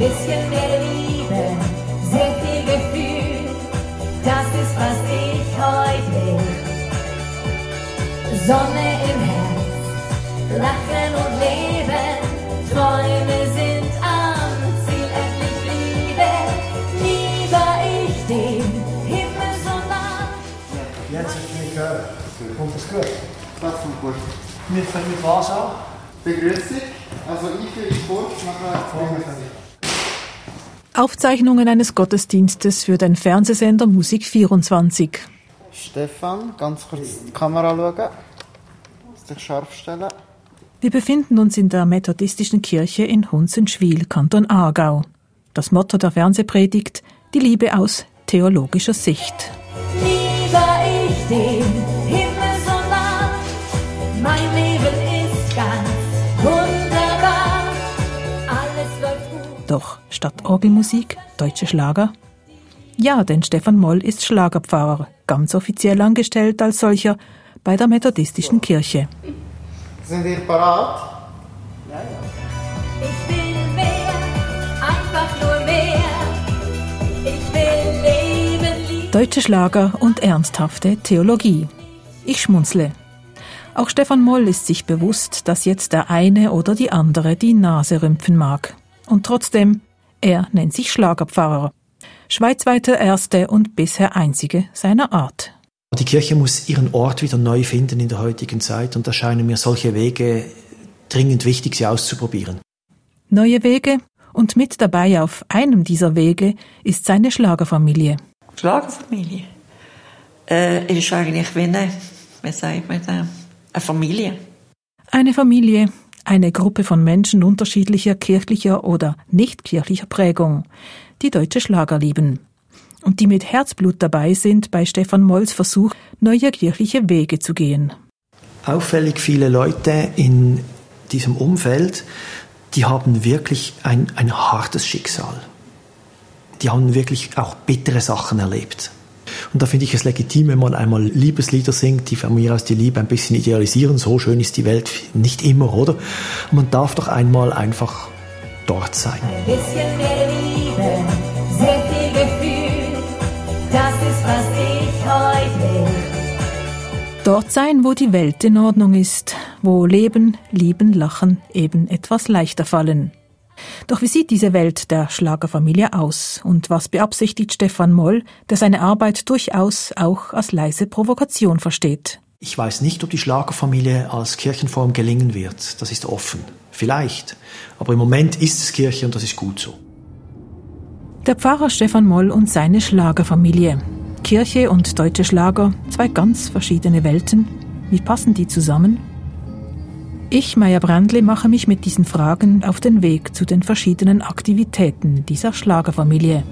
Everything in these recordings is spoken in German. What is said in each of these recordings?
bisschen mehr Liebe, sehr viel Gefühl, das ist, was ich heute will. Sonne im Herz, Lachen und Leben, Träume sind am Ziel, endlich Liebe. Nie war ich dem Himmel so nah. Jetzt du mich gehört. Kommt das gut? Das kommt gut. Fangen mit was an? Begrüßung. Also ich ist kurz, nachher Vorne Aufzeichnungen eines Gottesdienstes für den Fernsehsender Musik 24. Stefan, ganz kurz die Kamera schauen. Sich scharf stellen. Wir befinden uns in der methodistischen Kirche in Hunzenschwil, Kanton Aargau. Das Motto der Fernsehpredigt, die Liebe aus theologischer Sicht. Nie war ich dem Doch statt Orgelmusik deutsche Schlager? Ja, denn Stefan Moll ist Schlagerpfarrer, ganz offiziell angestellt als solcher bei der methodistischen Kirche. Sind ihr parat? Ich will mehr, einfach nur mehr. Ich will leben, lieben. Deutsche Schlager und ernsthafte Theologie. Ich schmunzle. Auch Stefan Moll ist sich bewusst, dass jetzt der eine oder die andere die Nase rümpfen mag. Und trotzdem, er nennt sich Schlagerpfarrer. Schweizweiter erste und bisher einzige seiner Art. Die Kirche muss ihren Ort wieder neu finden in der heutigen Zeit und da scheinen mir solche Wege dringend wichtig, sie auszuprobieren. Neue Wege und mit dabei auf einem dieser Wege ist seine Schlagerfamilie. Schlagerfamilie. Äh, ist eigentlich wie eine, wie sagt man? Eine Familie. Eine Familie, eine Gruppe von Menschen unterschiedlicher kirchlicher oder nicht kirchlicher Prägung, die deutsche Schlager lieben. Und die mit Herzblut dabei sind bei Stefan Molls Versuch, neue kirchliche Wege zu gehen. Auffällig viele Leute in diesem Umfeld, die haben wirklich ein, ein hartes Schicksal. Die haben wirklich auch bittere Sachen erlebt. Und da finde ich es legitim, wenn man einmal Liebeslieder singt, die von mir aus die Liebe ein bisschen idealisieren. So schön ist die Welt nicht immer, oder? Man darf doch einmal einfach dort sein. Bisschen mehr Liebe, sehr viel Gefühl, das ist, was ich heute will. Dort sein, wo die Welt in Ordnung ist, wo Leben, Lieben, Lachen eben etwas leichter fallen. Doch wie sieht diese Welt der Schlagerfamilie aus und was beabsichtigt Stefan Moll, der seine Arbeit durchaus auch als leise Provokation versteht? Ich weiß nicht, ob die Schlagerfamilie als Kirchenform gelingen wird. Das ist offen. Vielleicht. Aber im Moment ist es Kirche und das ist gut so. Der Pfarrer Stefan Moll und seine Schlagerfamilie. Kirche und deutsche Schlager, zwei ganz verschiedene Welten. Wie passen die zusammen? Ich, Maya Brandli, mache mich mit diesen Fragen auf den Weg zu den verschiedenen Aktivitäten dieser Schlagerfamilie.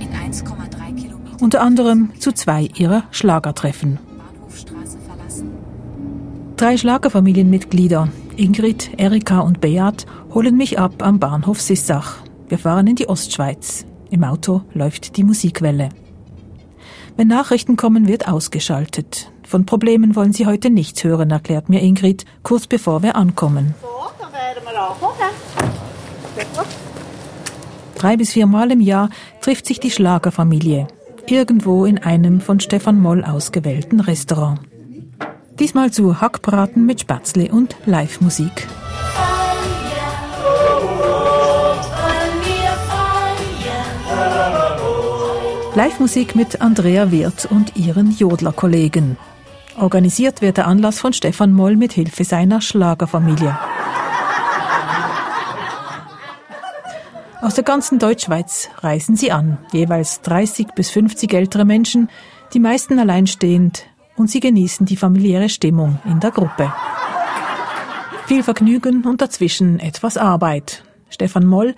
In 1,3 Kilometer Unter anderem zu zwei ihrer Schlagertreffen. Drei Schlagerfamilienmitglieder, Ingrid, Erika und Beat, holen mich ab am Bahnhof Sissach. Wir fahren in die Ostschweiz. Im Auto läuft die Musikwelle. Wenn Nachrichten kommen, wird ausgeschaltet. Von Problemen wollen sie heute nichts hören, erklärt mir Ingrid, kurz bevor wir ankommen. So, dann werden wir anfangen. Drei bis viermal im Jahr trifft sich die Schlagerfamilie. Irgendwo in einem von Stefan Moll ausgewählten Restaurant. Diesmal zu Hackbraten mit Spätzle und Live-Musik. Live-Musik mit Andrea Wirth und ihren Jodler-Kollegen. Organisiert wird der Anlass von Stefan Moll mit Hilfe seiner Schlagerfamilie. Aus der ganzen Deutschschweiz reisen sie an, jeweils 30 bis 50 ältere Menschen, die meisten alleinstehend, und sie genießen die familiäre Stimmung in der Gruppe. Viel Vergnügen und dazwischen etwas Arbeit. Stefan Moll,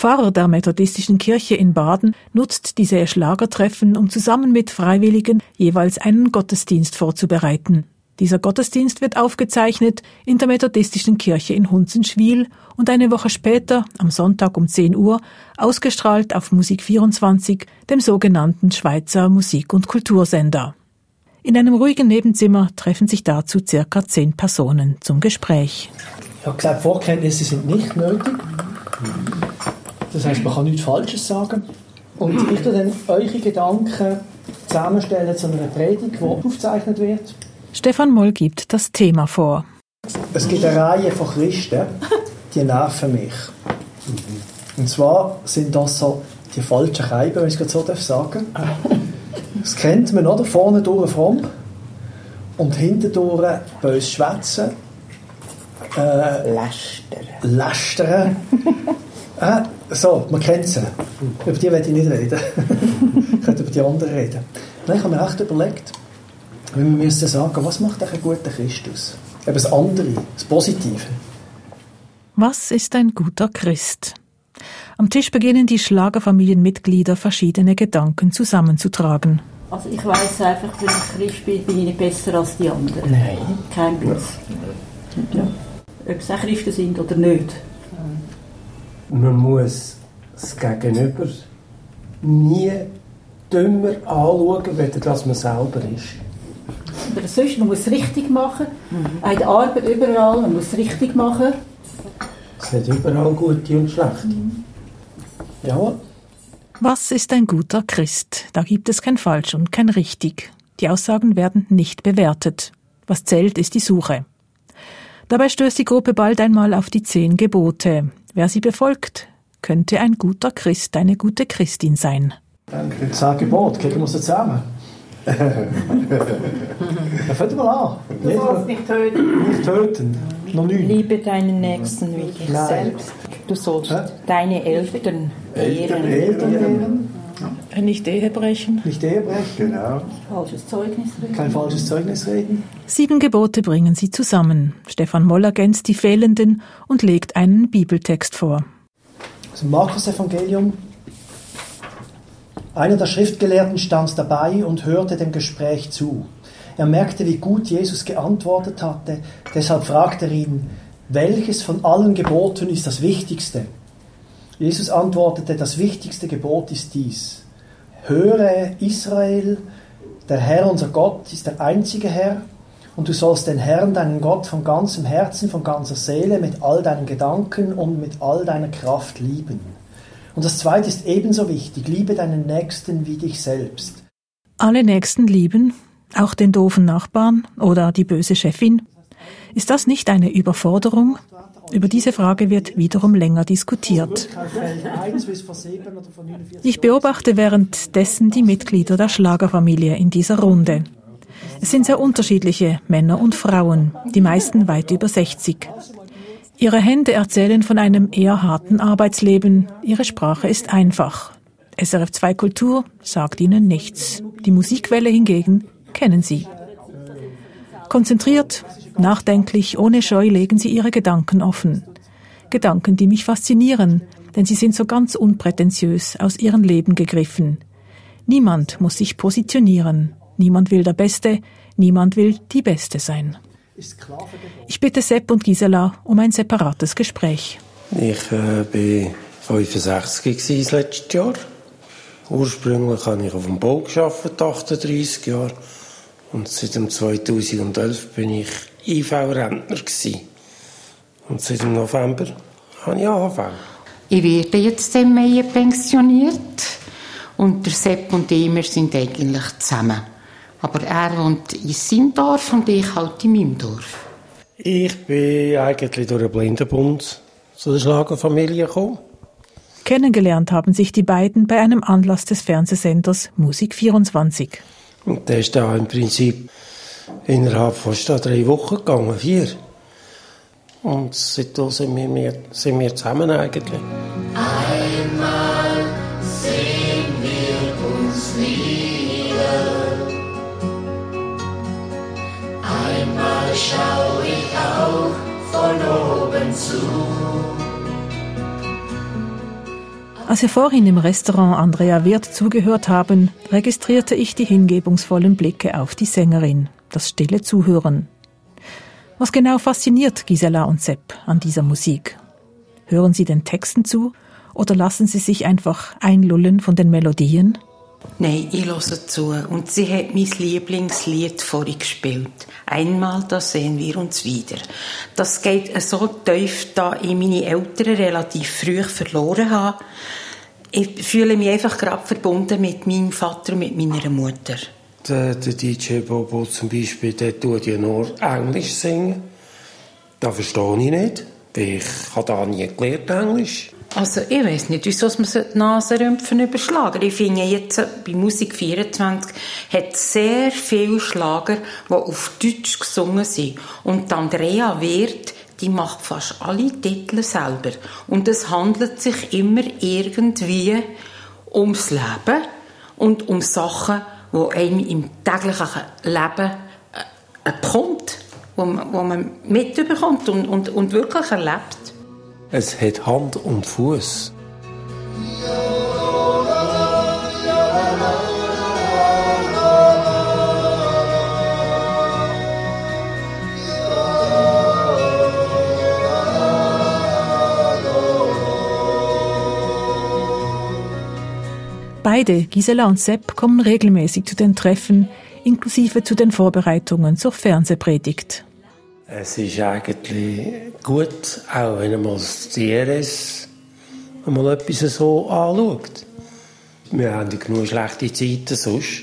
Pfarrer der methodistischen Kirche in Baden, nutzt diese Schlagertreffen, um zusammen mit Freiwilligen jeweils einen Gottesdienst vorzubereiten. Dieser Gottesdienst wird aufgezeichnet in der methodistischen Kirche in Hunzenschwil und eine Woche später, am Sonntag um 10 Uhr, ausgestrahlt auf Musik 24, dem sogenannten Schweizer Musik- und Kultursender. In einem ruhigen Nebenzimmer treffen sich dazu circa zehn Personen zum Gespräch. Ich habe gesagt, Vorkenntnisse sind nicht nötig. Das heisst, man kann nichts Falsches sagen. Und ich tue dann eure Gedanken zusammenstellen zu einer Predigt, die aufgezeichnet wird. Stefan Moll gibt das Thema vor. Es gibt eine Reihe von Christen, die nerven mich. Und zwar sind das so die falschen Scheiben, wenn ich es gerade so sagen darf. Das kennt man, oder? Vorne durch fromm und hinten durch bös schwätzen. Äh, Lästern. lästern. äh, so, man kennt sie. Über die werde ich nicht reden. ich könnte über die anderen reden. Nein, ich habe mir echt überlegt, wir müssen sagen, was macht ein guter Christus? Eben das andere, das Positive. Was ist ein guter Christ? Am Tisch beginnen die Schlagerfamilienmitglieder verschiedene Gedanken zusammenzutragen. Also ich weiß einfach, wenn ich Christ bin, bin ich nicht besser als die anderen. Nein. Kein Plus. Ja. Ob sie auch Christen sind oder nicht. Man muss das Gegenüber nie dümmer anschauen, weder dass man selber ist. Aber sonst, man muss es richtig machen. Auch in der Arbeit überall, man muss es richtig machen. Es hat überall gute und schlechte. Ja, Was ist ein guter Christ? Da gibt es kein Falsch und kein Richtig. Die Aussagen werden nicht bewertet. Was zählt, ist die Suche. Dabei stößt die Gruppe bald einmal auf die zehn Gebote. Wer sie befolgt, könnte ein guter Christ, eine gute Christin sein. Zehn Gebot, kriegen wir sie zusammen. ja, wir mal an. Du sollst nicht töten. Nicht töten. Noch nicht. Liebe deinen Nächsten wie dich Nein. selbst. Du sollst Hä? deine Eltern ehren. Eltern ehren, Nicht Ehe brechen. nicht Ehe brechen, Genau. Falsches Zeugnis reden. kein falsches Zeugnis reden. Sieben Gebote bringen sie zusammen. Stefan Moll ergänzt die fehlenden und legt einen Bibeltext vor. Das Markus-Evangelium. Einer der Schriftgelehrten stand dabei und hörte dem Gespräch zu. Er merkte, wie gut Jesus geantwortet hatte, deshalb fragte er ihn, welches von allen Geboten ist das Wichtigste? Jesus antwortete, das wichtigste Gebot ist dies. Höre Israel, der Herr unser Gott ist der einzige Herr und du sollst den Herrn, deinen Gott, von ganzem Herzen, von ganzer Seele, mit all deinen Gedanken und mit all deiner Kraft lieben. Und das zweite ist ebenso wichtig, liebe deinen Nächsten wie dich selbst. Alle Nächsten lieben, auch den doofen Nachbarn oder die böse Chefin. Ist das nicht eine Überforderung? Über diese Frage wird wiederum länger diskutiert. Ich beobachte währenddessen die Mitglieder der Schlagerfamilie in dieser Runde. Es sind sehr unterschiedliche Männer und Frauen, die meisten weit über 60. Ihre Hände erzählen von einem eher harten Arbeitsleben. Ihre Sprache ist einfach. SRF 2 Kultur sagt ihnen nichts. Die Musikwelle hingegen kennen sie. Konzentriert, nachdenklich, ohne Scheu legen sie ihre Gedanken offen. Gedanken, die mich faszinieren, denn sie sind so ganz unprätentiös aus ihrem Leben gegriffen. Niemand muss sich positionieren. Niemand will der Beste, niemand will die Beste sein. Ich bitte Sepp und Gisela um ein separates Gespräch. Ich äh, bin 65 gewesen das letzte Jahr. Ursprünglich habe ich auf dem Bau gearbeitet, 38 Jahre. Und seit dem 2011 bin ich IV-Rentner. Und seit dem November habe ich AHV. Ich werde jetzt im Mai pensioniert und der Sepp und ich, wir sind eigentlich zusammen. Aber er wohnt in seinem Dorf und ich halt in meinem Dorf. Ich bin eigentlich durch den Blindenbund zu der Schlagerfamilie gekommen. Kennengelernt haben sich die beiden bei einem Anlass des Fernsehsenders Musik 24. Und der ist da im Prinzip innerhalb von drei Wochen gegangen, vier. Und seitdem sind wir, wir, sind wir zusammen eigentlich. Einmal sehen wir uns wieder. Einmal schau ich auch von oben zu. Als wir vorhin im Restaurant Andrea Wirth zugehört haben, registrierte ich die hingebungsvollen Blicke auf die Sängerin, das stille Zuhören. Was genau fasziniert Gisela und Sepp an dieser Musik? Hören sie den Texten zu oder lassen sie sich einfach einlullen von den Melodien? Nein, ich höre zu. Und sie hat mein Lieblingslied vorhin gespielt. Einmal, da sehen wir uns wieder. Das geht so tief, da ich meine Eltern relativ früh verloren habe. Ich fühle mich einfach gerade verbunden mit meinem Vater und mit meiner Mutter. Der, der DJ Bobo zum Beispiel, der tut ja nur Englisch singen. Das verstehe ich nicht. Ich habe da nie gelernt, Englisch. Also ich weiß nicht, wieso man die Nasenrümpfen überschlagen Ich finde jetzt, äh, bei Musik 24 hat sehr viele Schlager, die auf Deutsch gesungen sind. Und Andrea Wirth, die macht fast alle Titel selber. Und es handelt sich immer irgendwie ums Leben und um Sachen, die einem im täglichen Leben äh, bekommt, wo man, wo man mitbekommt und, und, und wirklich erlebt. Es hat Hand und Fuß. Beide, Gisela und Sepp, kommen regelmäßig zu den Treffen, inklusive zu den Vorbereitungen zur Fernsehpredigt. Es ist eigentlich gut, auch wenn man das DRS mal etwas so anschaut. Wir haben genug schlechte Zeiten sonst.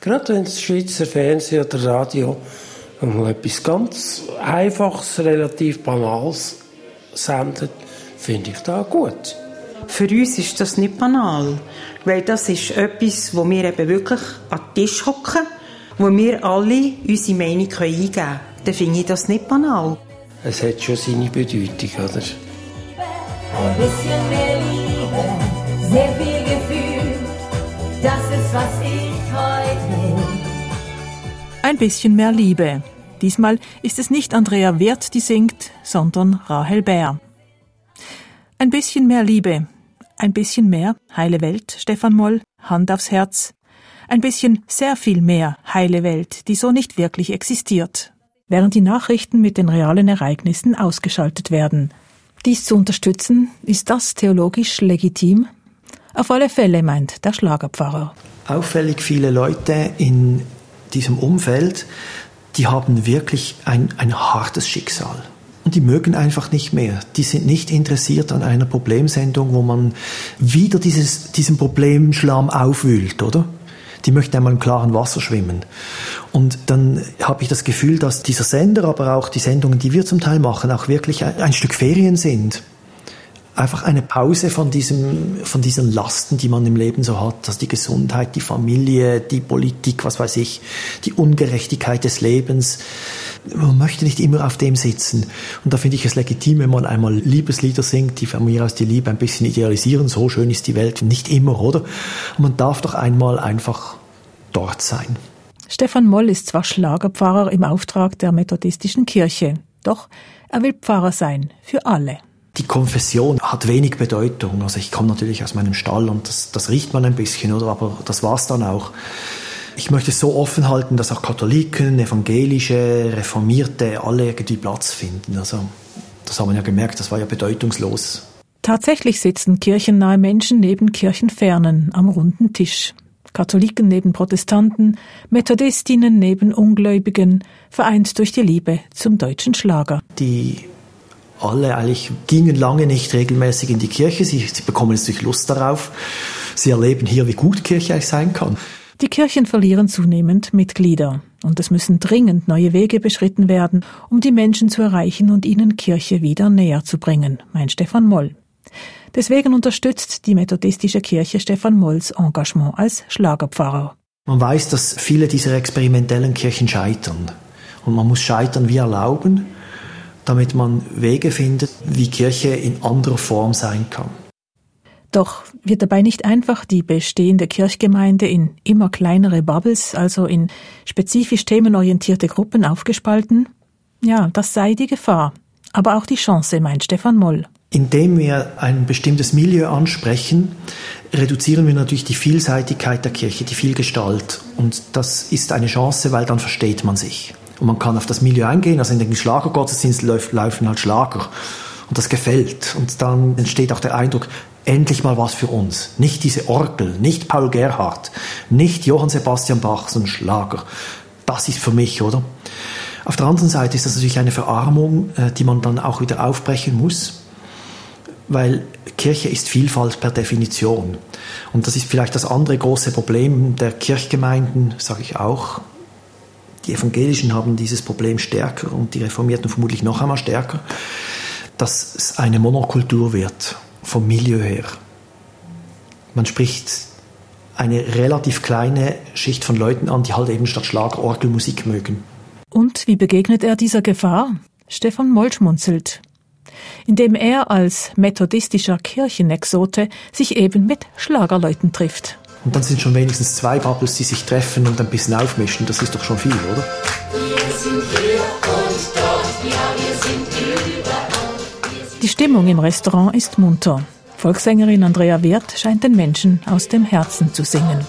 Gerade wenn das Schweizer Fernsehen oder Radio mal etwas ganz Einfaches, relativ Banales sendet, finde ich da gut. Für uns ist das nicht banal, weil das ist etwas, wo wir eben wirklich an den Tisch hocken, wo wir alle unsere Meinung eingeben können dann finde ich das nicht banal. Es hat schon seine Bedeutung, oder? Ein bisschen mehr Liebe, sehr viel Gefühl, das ist, was ich heute will. Ein bisschen mehr Liebe. Diesmal ist es nicht Andrea Wirth, die singt, sondern Rahel Bär. Ein bisschen mehr Liebe. Ein bisschen mehr heile Welt, Stefan Moll, Hand aufs Herz. Ein bisschen sehr viel mehr heile Welt, die so nicht wirklich existiert während die Nachrichten mit den realen Ereignissen ausgeschaltet werden. Dies zu unterstützen, ist das theologisch legitim? Auf alle Fälle meint der Schlagerpfarrer. Auffällig viele Leute in diesem Umfeld, die haben wirklich ein, ein hartes Schicksal. Und die mögen einfach nicht mehr. Die sind nicht interessiert an einer Problemsendung, wo man wieder dieses, diesen Problemschlamm aufwühlt, oder? Die möchten einmal im klaren Wasser schwimmen. Und dann habe ich das Gefühl, dass dieser Sender, aber auch die Sendungen, die wir zum Teil machen, auch wirklich ein Stück Ferien sind einfach eine Pause von diesem, von diesen Lasten, die man im Leben so hat, dass die Gesundheit, die Familie, die Politik, was weiß ich, die Ungerechtigkeit des Lebens. Man möchte nicht immer auf dem sitzen. Und da finde ich es legitim, wenn man einmal Liebeslieder singt, die von mir aus die Liebe ein bisschen idealisieren. So schön ist die Welt nicht immer, oder? Und man darf doch einmal einfach dort sein. Stefan Moll ist zwar Schlagerpfarrer im Auftrag der methodistischen Kirche, doch er will Pfarrer sein für alle. Die Konfession hat wenig Bedeutung. Also ich komme natürlich aus meinem Stall und das, das riecht man ein bisschen, oder? Aber das war's dann auch. Ich möchte es so offen halten, dass auch Katholiken, Evangelische, Reformierte alle irgendwie Platz finden. Also das haben wir ja gemerkt, das war ja bedeutungslos. Tatsächlich sitzen kirchennahe Menschen neben Kirchenfernen am runden Tisch. Katholiken neben Protestanten, Methodistinnen neben Ungläubigen, vereint durch die Liebe zum deutschen Schlager. Die alle eigentlich gingen lange nicht regelmäßig in die Kirche. Sie, sie bekommen jetzt durch Lust darauf. Sie erleben hier, wie gut Kirche eigentlich sein kann. Die Kirchen verlieren zunehmend Mitglieder und es müssen dringend neue Wege beschritten werden, um die Menschen zu erreichen und ihnen Kirche wieder näher zu bringen, meint Stefan Moll. Deswegen unterstützt die methodistische Kirche Stefan Molls Engagement als Schlagerpfarrer. Man weiß, dass viele dieser experimentellen Kirchen scheitern. Und man muss scheitern wie erlauben damit man Wege findet, wie Kirche in anderer Form sein kann. Doch wird dabei nicht einfach die bestehende Kirchgemeinde in immer kleinere Bubbles, also in spezifisch themenorientierte Gruppen aufgespalten? Ja, das sei die Gefahr, aber auch die Chance, meint Stefan Moll. Indem wir ein bestimmtes Milieu ansprechen, reduzieren wir natürlich die Vielseitigkeit der Kirche, die Vielgestalt. Und das ist eine Chance, weil dann versteht man sich. Und man kann auf das Milieu eingehen, also in den Schlagergottesdienst laufen halt Schlager. Und das gefällt. Und dann entsteht auch der Eindruck, endlich mal was für uns. Nicht diese Orgel, nicht Paul Gerhardt, nicht Johann Sebastian Bach, sondern Schlager. Das ist für mich, oder? Auf der anderen Seite ist das natürlich eine Verarmung, äh, die man dann auch wieder aufbrechen muss, weil Kirche ist Vielfalt per Definition. Und das ist vielleicht das andere große Problem der Kirchgemeinden, sage ich auch. Die Evangelischen haben dieses Problem stärker und die Reformierten vermutlich noch einmal stärker, dass es eine Monokultur wird, vom Milieu her. Man spricht eine relativ kleine Schicht von Leuten an, die halt eben statt Schlager Orgelmusik mögen. Und wie begegnet er dieser Gefahr? Stefan Moll schmunzelt. Indem er als methodistischer Kirchenexote sich eben mit Schlagerleuten trifft. Und dann sind schon wenigstens zwei Bubbles, die sich treffen und ein bisschen aufmischen. Das ist doch schon viel, oder? Wir sind hier und dort, ja, wir sind überall. Die Stimmung im Restaurant ist munter. Volkssängerin Andrea Wirth scheint den Menschen aus dem Herzen zu singen.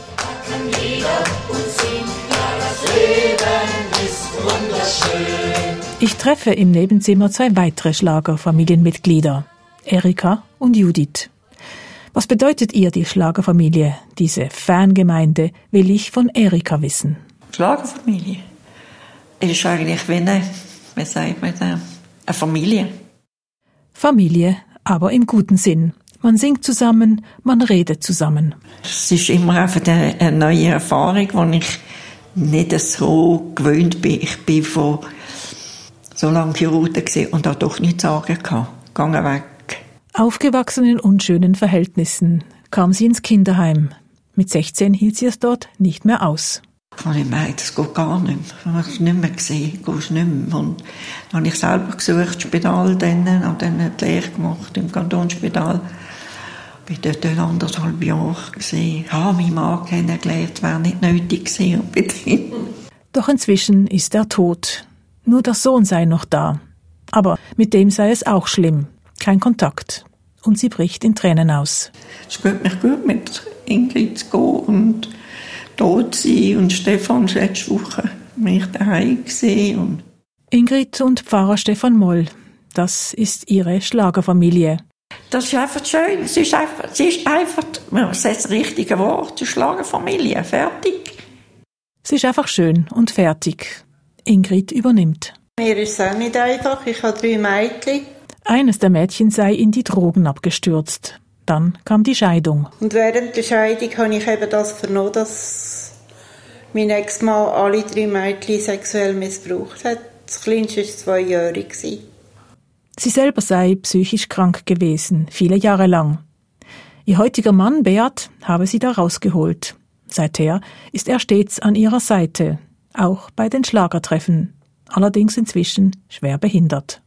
Ich treffe im Nebenzimmer zwei weitere Schlagerfamilienmitglieder, Erika und Judith. Was bedeutet ihr die Schlagerfamilie, diese Fangemeinde, will ich von Erika wissen. Schlagerfamilie. Es ist eigentlich wie eine, wie sagt man eine Familie. Familie, aber im guten Sinn. Man singt zusammen, man redet zusammen. Es ist immer einfach eine, eine neue Erfahrung, die ich nicht so gewöhnt bin. Ich bin von so lange Chirurgen gesehen und habe doch nichts sagen gehabt. Gegangen weg. Aufgewachsen in unschönen Verhältnissen kam sie ins Kinderheim. Mit 16 hielt sie es dort nicht mehr aus. Ich habe gemerkt, das geht gar nicht mehr. Ich habe es nicht mehr gesehen, gehst nicht mehr. Und dann habe ich selber gesucht, das Spital, dann, habe dann die Lehre gemacht im Kantonsspital. Ich war dort anderthalb Jahre. Gewesen. Ich habe meinen Mann kennengelernt, wäre nicht nötig gewesen. Doch inzwischen ist er tot. Nur der Sohn sei noch da. Aber mit dem sei es auch schlimm. Kein Kontakt. Und sie bricht in Tränen aus. Es geht mir gut, mit Ingrid zu gehen und tot sein. Und Stefan ist letzte Woche mich daheim gesehen. Und Ingrid und Pfarrer Stefan Moll. Das ist ihre Schlagerfamilie. das ist einfach schön. Es ist einfach, es ist einfach das ist das richtige Wort, die Schlagerfamilie. Fertig. Es ist einfach schön und fertig. Ingrid übernimmt. Mir ist es auch nicht einfach. Ich habe drei Mädchen. Eines der Mädchen sei in die Drogen abgestürzt. Dann kam die Scheidung. Und während der Scheidung habe ich eben das vernommen, dass mein Ex-Mann alle drei Mädchen sexuell missbraucht hat. Das kleinste war zweijährig. gewesen. Sie selber sei psychisch krank gewesen, viele Jahre lang. Ihr heutiger Mann Beat habe sie da rausgeholt. Seither ist er stets an ihrer Seite, auch bei den Schlagertreffen, allerdings inzwischen schwer behindert.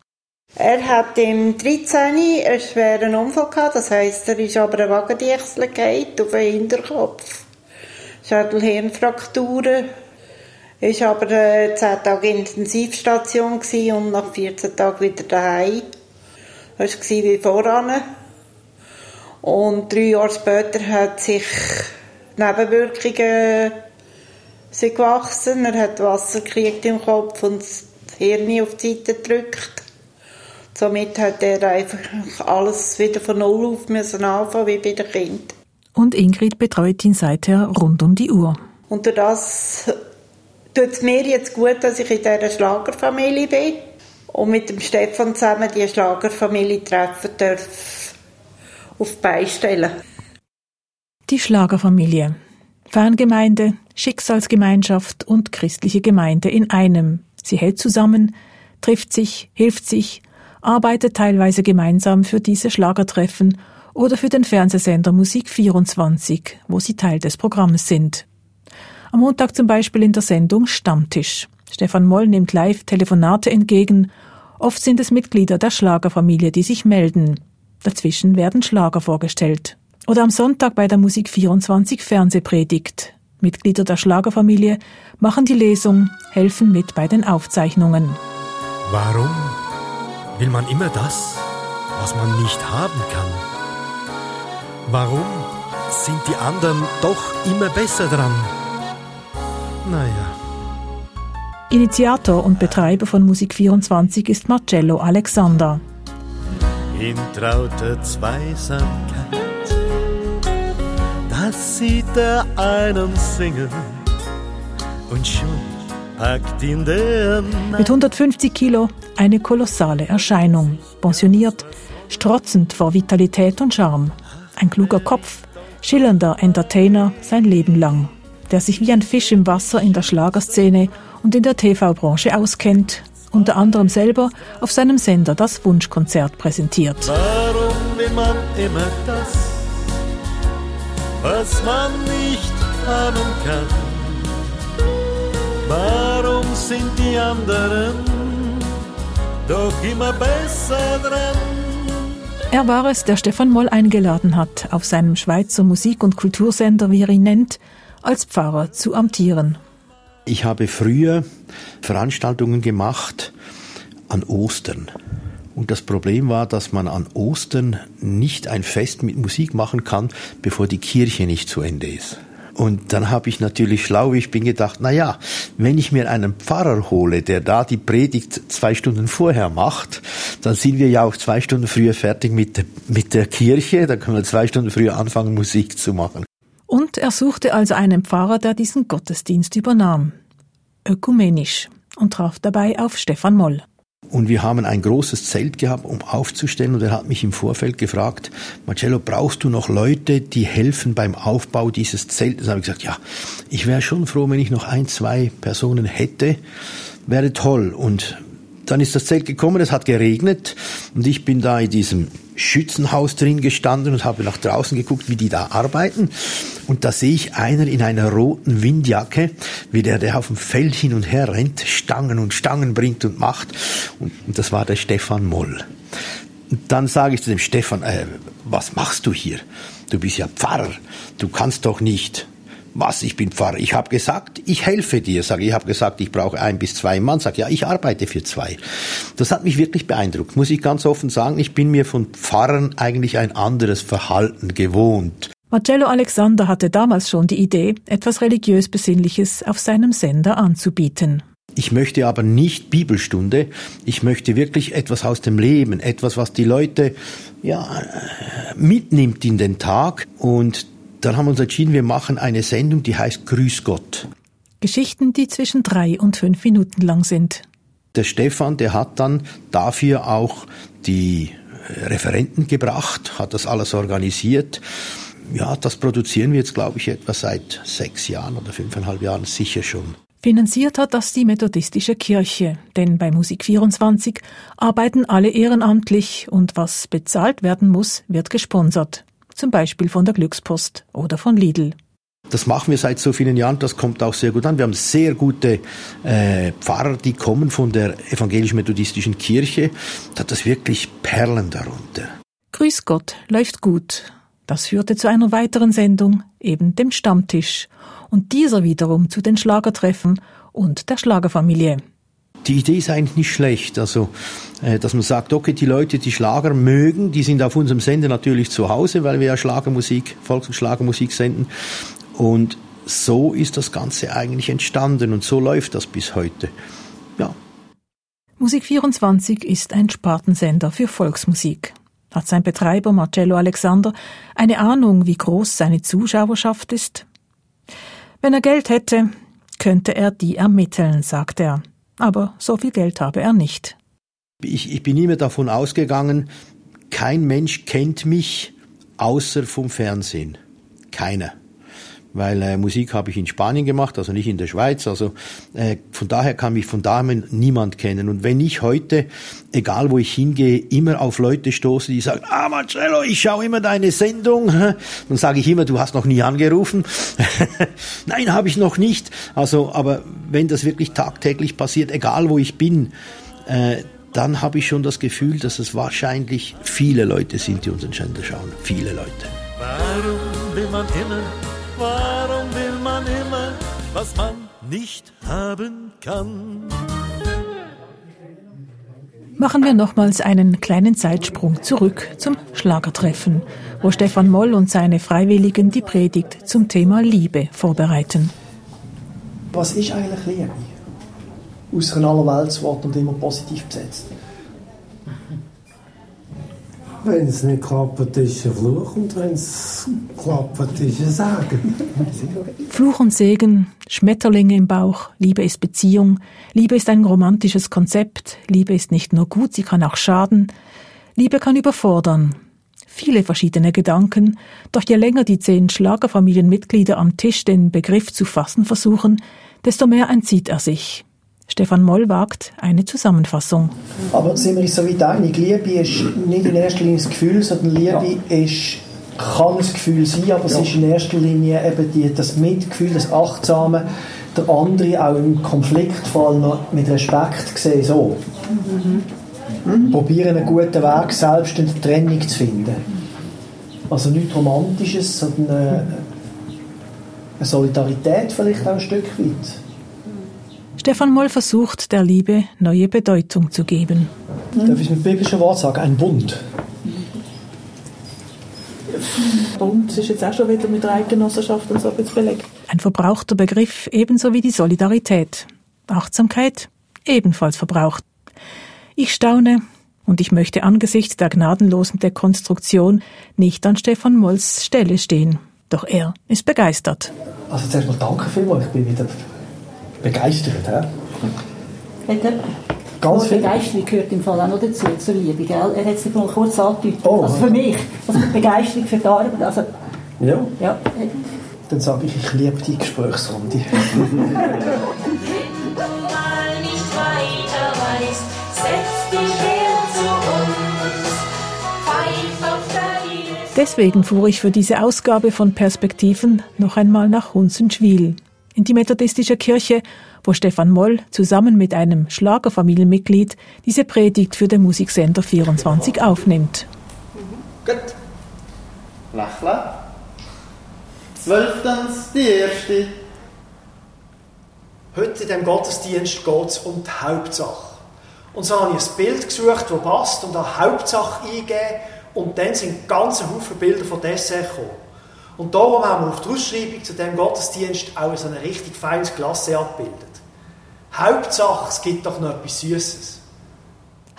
Er hat im 13. einen schweren Unfall gehabt, das heisst, er ist aber ein Wagendichsel gefallen auf den Hinterkopf. Schädelhirnfrakturen. Er war aber äh, 10 Tage in Intensivstation und nach 14 Tagen wieder daheim. Das war wie voran. Und drei Jahre später hat sich Nebenwirkungen sind gewachsen. Er hat Wasser gekriegt im Kopf und das Hirn auf die Seite gedrückt. Somit hat er einfach alles wieder von Null auf müssen anfangen, wie bei den Kindern. Und Ingrid betreut ihn seither rund um die Uhr. Und durch das tut es mir jetzt gut, dass ich in dieser Schlagerfamilie bin und mit dem Stefan zusammen die Schlagerfamilie treffen darf, auf die Beine stellen. Die Schlagerfamilie. Fangemeinde, Schicksalsgemeinschaft und christliche Gemeinde in einem. Sie hält zusammen, trifft sich, hilft sich, arbeitet teilweise gemeinsam für diese Schlagertreffen oder für den Fernsehsender Musik 24, wo sie Teil des Programms sind. Am Montag zum Beispiel in der Sendung Stammtisch. Stefan Moll nimmt live Telefonate entgegen. Oft sind es Mitglieder der Schlagerfamilie, die sich melden. Dazwischen werden Schlager vorgestellt. Oder am Sonntag bei der Musik 24 Fernsehpredigt. Mitglieder der Schlagerfamilie machen die Lesung, helfen mit bei den Aufzeichnungen. Warum will man immer das, was man nicht haben kann? Warum sind die anderen doch immer besser dran? Naja. Initiator und Betreiber von Musik 24 ist Marcello Alexander. In trauter Zweisamkeit Das sieht er einen singen und schon packt ihn der Mit 150 Kilo eine kolossale Erscheinung. Pensioniert, strotzend vor Vitalität und Charme. Ein kluger Kopf, schillernder Entertainer sein Leben lang, der sich wie ein Fisch im Wasser in der Schlagerszene und in der TV-Branche auskennt, unter anderem selber auf seinem Sender das Wunschkonzert präsentiert. Warum will man immer das, was man nicht haben kann? Warum sind die anderen doch immer besser dran? Er war es, der Stefan Moll eingeladen hat, auf seinem Schweizer Musik- und Kultursender, wie er ihn nennt, als Pfarrer zu amtieren. Ich habe früher Veranstaltungen gemacht an Ostern. Und das Problem war, dass man an Ostern nicht ein Fest mit Musik machen kann, bevor die Kirche nicht zu Ende ist. Und dann habe ich natürlich schlau, ich bin, gedacht, na ja, wenn ich mir einen Pfarrer hole, der da die Predigt zwei Stunden vorher macht, dann sind wir ja auch zwei Stunden früher fertig mit, mit der Kirche, dann können wir zwei Stunden früher anfangen, Musik zu machen. Und er suchte also einen Pfarrer, der diesen Gottesdienst übernahm. Ökumenisch. Und traf dabei auf Stefan Moll. Und wir haben ein großes Zelt gehabt, um aufzustellen. Und er hat mich im Vorfeld gefragt, Marcello, brauchst du noch Leute, die helfen beim Aufbau dieses Zeltes? Da habe ich gesagt, ja, ich wäre schon froh, wenn ich noch ein, zwei Personen hätte. Wäre toll. Und dann ist das Zelt gekommen, es hat geregnet und ich bin da in diesem Schützenhaus drin gestanden und habe nach draußen geguckt, wie die da arbeiten. Und da sehe ich einer in einer roten Windjacke, wie der, der auf dem Feld hin und her rennt, Stangen und Stangen bringt und macht. Und, und das war der Stefan Moll. Und dann sage ich zu dem Stefan, äh, was machst du hier? Du bist ja Pfarrer, du kannst doch nicht. Was, ich bin Pfarrer. Ich habe gesagt, ich helfe dir. Sag, ich habe gesagt, ich brauche ein bis zwei Mann. Sag, ja, ich arbeite für zwei. Das hat mich wirklich beeindruckt, muss ich ganz offen sagen. Ich bin mir von Pfarrern eigentlich ein anderes Verhalten gewohnt. Marcello Alexander hatte damals schon die Idee, etwas religiös Besinnliches auf seinem Sender anzubieten. Ich möchte aber nicht Bibelstunde. Ich möchte wirklich etwas aus dem Leben, etwas, was die Leute ja äh, mitnimmt in den Tag. Und dann haben wir uns entschieden, wir machen eine Sendung, die heißt Grüß Gott. Geschichten, die zwischen drei und fünf Minuten lang sind. Der Stefan, der hat dann dafür auch die äh, Referenten gebracht, hat das alles organisiert. Ja, das produzieren wir jetzt, glaube ich, etwa seit sechs Jahren oder fünfeinhalb Jahren sicher schon. Finanziert hat das die Methodistische Kirche, denn bei Musik 24 arbeiten alle ehrenamtlich und was bezahlt werden muss, wird gesponsert. Zum Beispiel von der Glückspost oder von Lidl. Das machen wir seit so vielen Jahren, das kommt auch sehr gut an. Wir haben sehr gute äh, Pfarrer, die kommen von der evangelisch-methodistischen Kirche. Da hat das wirklich Perlen darunter. Grüß Gott läuft gut. Das führte zu einer weiteren Sendung, eben dem Stammtisch. Und dieser wiederum zu den Schlagertreffen und der Schlagerfamilie. Die Idee ist eigentlich nicht schlecht. Also, äh, dass man sagt, okay, die Leute, die Schlager mögen, die sind auf unserem Sender natürlich zu Hause, weil wir ja Schlagermusik, Volks- und Schlagermusik senden. Und so ist das Ganze eigentlich entstanden und so läuft das bis heute. Ja. Musik 24 ist ein Spartensender für Volksmusik. Hat sein Betreiber Marcello Alexander eine Ahnung, wie groß seine Zuschauerschaft ist? Wenn er Geld hätte, könnte er die ermitteln, sagt er. Aber so viel Geld habe er nicht. Ich, ich bin immer davon ausgegangen, kein Mensch kennt mich außer vom Fernsehen. Keiner. Weil äh, Musik habe ich in Spanien gemacht, also nicht in der Schweiz. Also äh, von daher kann mich von daher niemand kennen. Und wenn ich heute, egal wo ich hingehe, immer auf Leute stoße, die sagen, ah Marcello, ich schaue immer deine Sendung, dann sage ich immer, du hast noch nie angerufen. Nein, habe ich noch nicht. Also, aber wenn das wirklich tagtäglich passiert, egal wo ich bin, äh, dann habe ich schon das Gefühl, dass es wahrscheinlich viele Leute sind, die unseren Sender schauen. Viele Leute. Warum will man immer, warum will man immer, was man nicht haben kann? Machen wir nochmals einen kleinen Zeitsprung zurück zum Schlagertreffen, wo Stefan Moll und seine Freiwilligen die Predigt zum Thema Liebe vorbereiten. Was ist eigentlich Liebe? Aus einem Allerweltswort und immer positiv besetzt. Wenn es nicht klappt, ist ein Fluch und wenn es klappt, ist ein Segen. Fluch und Segen, Schmetterlinge im Bauch, Liebe ist Beziehung, Liebe ist ein romantisches Konzept, Liebe ist nicht nur gut, sie kann auch schaden, Liebe kann überfordern. Viele verschiedene Gedanken, doch je länger die zehn Schlagerfamilienmitglieder am Tisch den Begriff zu fassen versuchen, desto mehr entzieht er sich. Stefan Moll wagt eine Zusammenfassung. Aber sind wir uns so weit einig, Liebe ist nicht in erster Linie das Gefühl, sondern Liebe ist, kann ein Gefühl sein, aber es ist in erster Linie eben die, das Mitgefühl, das Achtsame, der andere auch im Konfliktfall noch mit Respekt sehen, so. Probieren einen guten Weg, selbst in der Trennung zu finden. Also nichts Romantisches, sondern eine, eine Solidarität vielleicht auch ein Stück weit. Stefan Moll versucht, der Liebe neue Bedeutung zu geben. Darf ich mit biblischen Wort sagen? Ein Bund. Bund ist jetzt auch schon wieder mit der Eidgenossenschaft und so jetzt belegt. Ein verbrauchter Begriff ebenso wie die Solidarität. Achtsamkeit ebenfalls verbraucht. Ich staune und ich möchte angesichts der gnadenlosen Dekonstruktion nicht an Stefan Molls Stelle stehen. Doch er ist begeistert. Also zuerst mal danke vielmals, ich bin wieder begeistert. He? Hat er Ganz die viel. Begeisterung gehört im Fall auch noch dazu, zur Liebe, gell? Er hat es mal kurz angedeutet. Oh. Also für mich, also Begeisterung für die Arbeit, also Ja, ja, dann sage ich, ich liebe die Gesprächsrunde. mal nicht weiter weißt, setz dich her zu uns. Pfeif auf deine Deswegen fuhr ich für diese Ausgabe von Perspektiven noch einmal nach Hunsenschwil, in die methodistische Kirche, wo Stefan Moll zusammen mit einem Schlagerfamilienmitglied diese Predigt für den Musiksender 24 aufnimmt. Gut. Lächeln. Zwölftens, die erste. Heute in diesem Gottesdienst geht es um die Hauptsache. Und so habe ich ein Bild gesucht, das passt, und an Hauptsache eingegeben. Und dann sind ganze Haufen Bilder von Dessert gekommen. Und darum haben wir auf der Ausschreibung zu diesem Gottesdienst auch so ein richtig feines Glasse abgebildet. Hauptsache, es gibt doch noch etwas Süßes.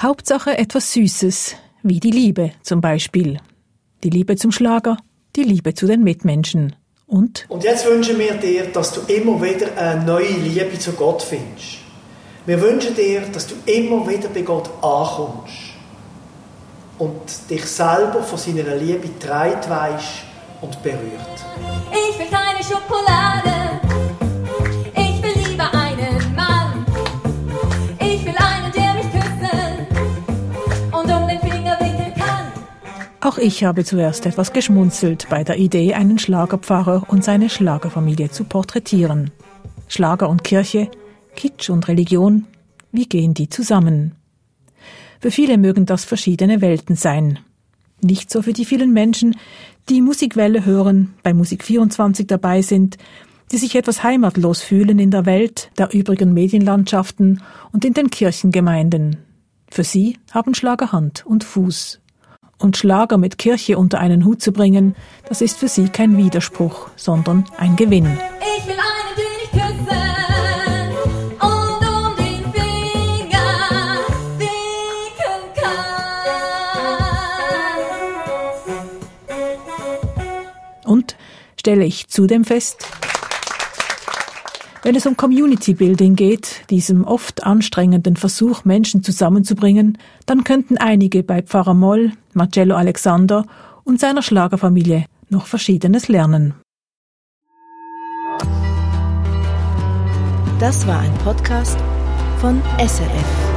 Hauptsache etwas Süßes, wie die Liebe zum Beispiel. Die Liebe zum Schlager, die Liebe zu den Mitmenschen. Und Und jetzt wünschen wir dir, dass du immer wieder eine neue Liebe zu Gott findest. Wir wünschen dir, dass du immer wieder bei Gott ankommst und dich selber von seiner Liebe getragen weisst und berührt. Ich will keine Schokolade. Ich will lieber einen Mann. Ich will einen, der mich küssen und um den Finger wickeln kann. auch ich habe zuerst etwas geschmunzelt bei der Idee, einen Schlagerpfarrer und seine Schlagerfamilie zu porträtieren. Schlager und Kirche, Kitsch und Religion, wie gehen die zusammen? Für viele mögen das verschiedene Welten sein. Nicht so für die vielen Menschen, die Musikwelle hören, bei Musik 24 dabei sind, die sich etwas heimatlos fühlen in der Welt der übrigen Medienlandschaften und in den Kirchengemeinden. Für sie haben Schlager Hand und Fuß. Und Schlager mit Kirche unter einen Hut zu bringen, das ist für sie kein Widerspruch, sondern ein Gewinn. Ich will einen, stelle ich zudem fest, wenn es um Community Building geht, diesem oft anstrengenden Versuch, Menschen zusammenzubringen, dann könnten einige bei Pfarrer Moll, Marcello Alexander und seiner Schlagerfamilie noch Verschiedenes lernen. Das war ein Podcast von SRF.